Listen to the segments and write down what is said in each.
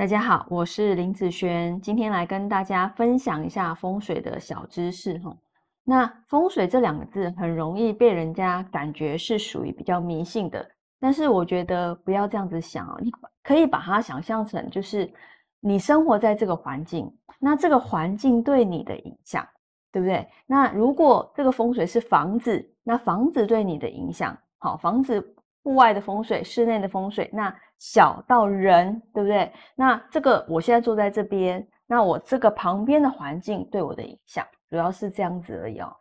大家好，我是林子璇，今天来跟大家分享一下风水的小知识哈。那风水这两个字很容易被人家感觉是属于比较迷信的，但是我觉得不要这样子想哦，你可以把它想象成就是你生活在这个环境，那这个环境对你的影响，对不对？那如果这个风水是房子，那房子对你的影响，好，房子。户外的风水，室内的风水，那小到人，对不对？那这个我现在坐在这边，那我这个旁边的环境对我的影响，主要是这样子而已哦。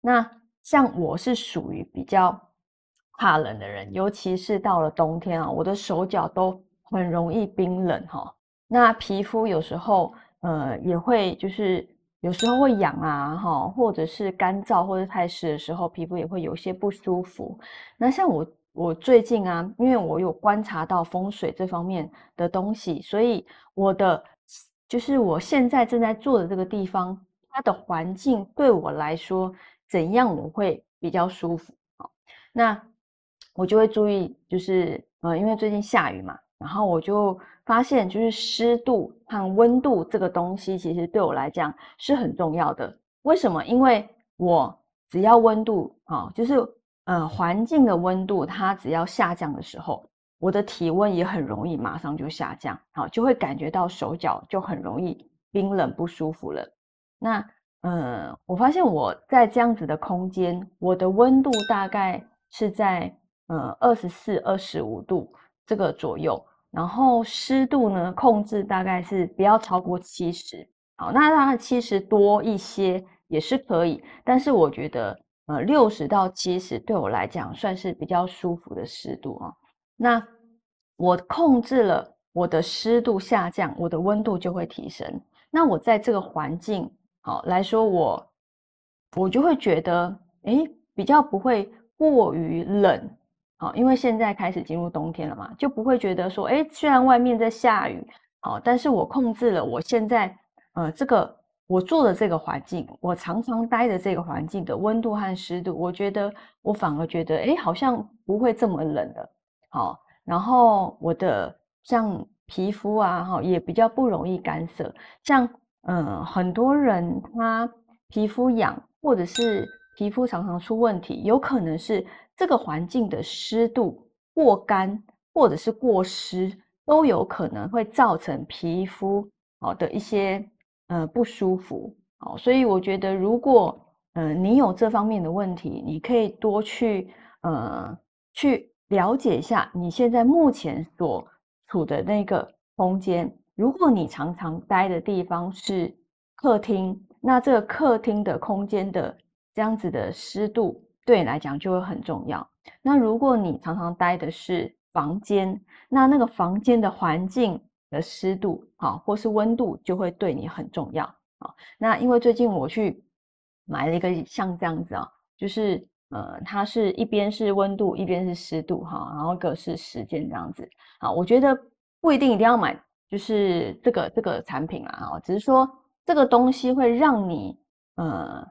那像我是属于比较怕冷的人，尤其是到了冬天啊，我的手脚都很容易冰冷哈。那皮肤有时候呃也会就是有时候会痒啊哈，或者是干燥或者太湿的时候，皮肤也会有些不舒服。那像我。我最近啊，因为我有观察到风水这方面的东西，所以我的就是我现在正在做的这个地方，它的环境对我来说怎样，我会比较舒服啊。那我就会注意，就是呃，因为最近下雨嘛，然后我就发现，就是湿度和温度这个东西，其实对我来讲是很重要的。为什么？因为我只要温度啊，就是。呃，环境的温度它只要下降的时候，我的体温也很容易马上就下降，好，就会感觉到手脚就很容易冰冷不舒服了。那，呃，我发现我在这样子的空间，我的温度大概是在呃二十四、二十五度这个左右，然后湿度呢控制大概是不要超过七十，好，那它七十多一些也是可以，但是我觉得。呃，六十到七十对我来讲算是比较舒服的湿度啊。那我控制了我的湿度下降，我的温度就会提升。那我在这个环境好来说，我我就会觉得，哎，比较不会过于冷好，因为现在开始进入冬天了嘛，就不会觉得说，哎，虽然外面在下雨，好，但是我控制了我现在呃这个。我做的这个环境，我常常待的这个环境的温度和湿度，我觉得我反而觉得，哎，好像不会这么冷的，好。然后我的像皮肤啊，哈，也比较不容易干涩。像嗯，很多人他皮肤痒，或者是皮肤常常出问题，有可能是这个环境的湿度过干，或者是过湿，都有可能会造成皮肤好的一些。呃，不舒服，哦，所以我觉得，如果呃你有这方面的问题，你可以多去呃去了解一下你现在目前所处的那个空间。如果你常常待的地方是客厅，那这个客厅的空间的这样子的湿度对你来讲就会很重要。那如果你常常待的是房间，那那个房间的环境。的湿度好，或是温度就会对你很重要啊。那因为最近我去买了一个像这样子啊，就是呃，它是一边是温度，一边是湿度哈，然后一个是时间这样子啊。我觉得不一定一定要买，就是这个这个产品啊，只是说这个东西会让你呃，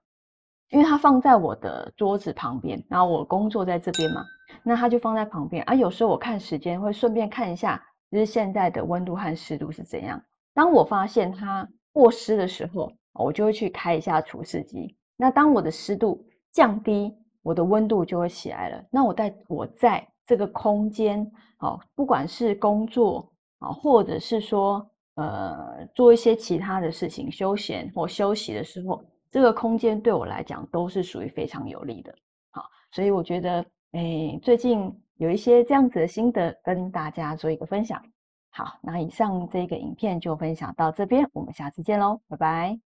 因为它放在我的桌子旁边，然后我工作在这边嘛，那它就放在旁边啊。有时候我看时间会顺便看一下。就是现在的温度和湿度是怎样？当我发现它过湿的时候，我就会去开一下除湿机。那当我的湿度降低，我的温度就会起来了。那我在我在这个空间，好，不管是工作啊，或者是说呃做一些其他的事情、休闲或休息的时候，这个空间对我来讲都是属于非常有利的。好，所以我觉得，哎，最近。有一些这样子的心得跟大家做一个分享。好，那以上这个影片就分享到这边，我们下次见喽，拜拜。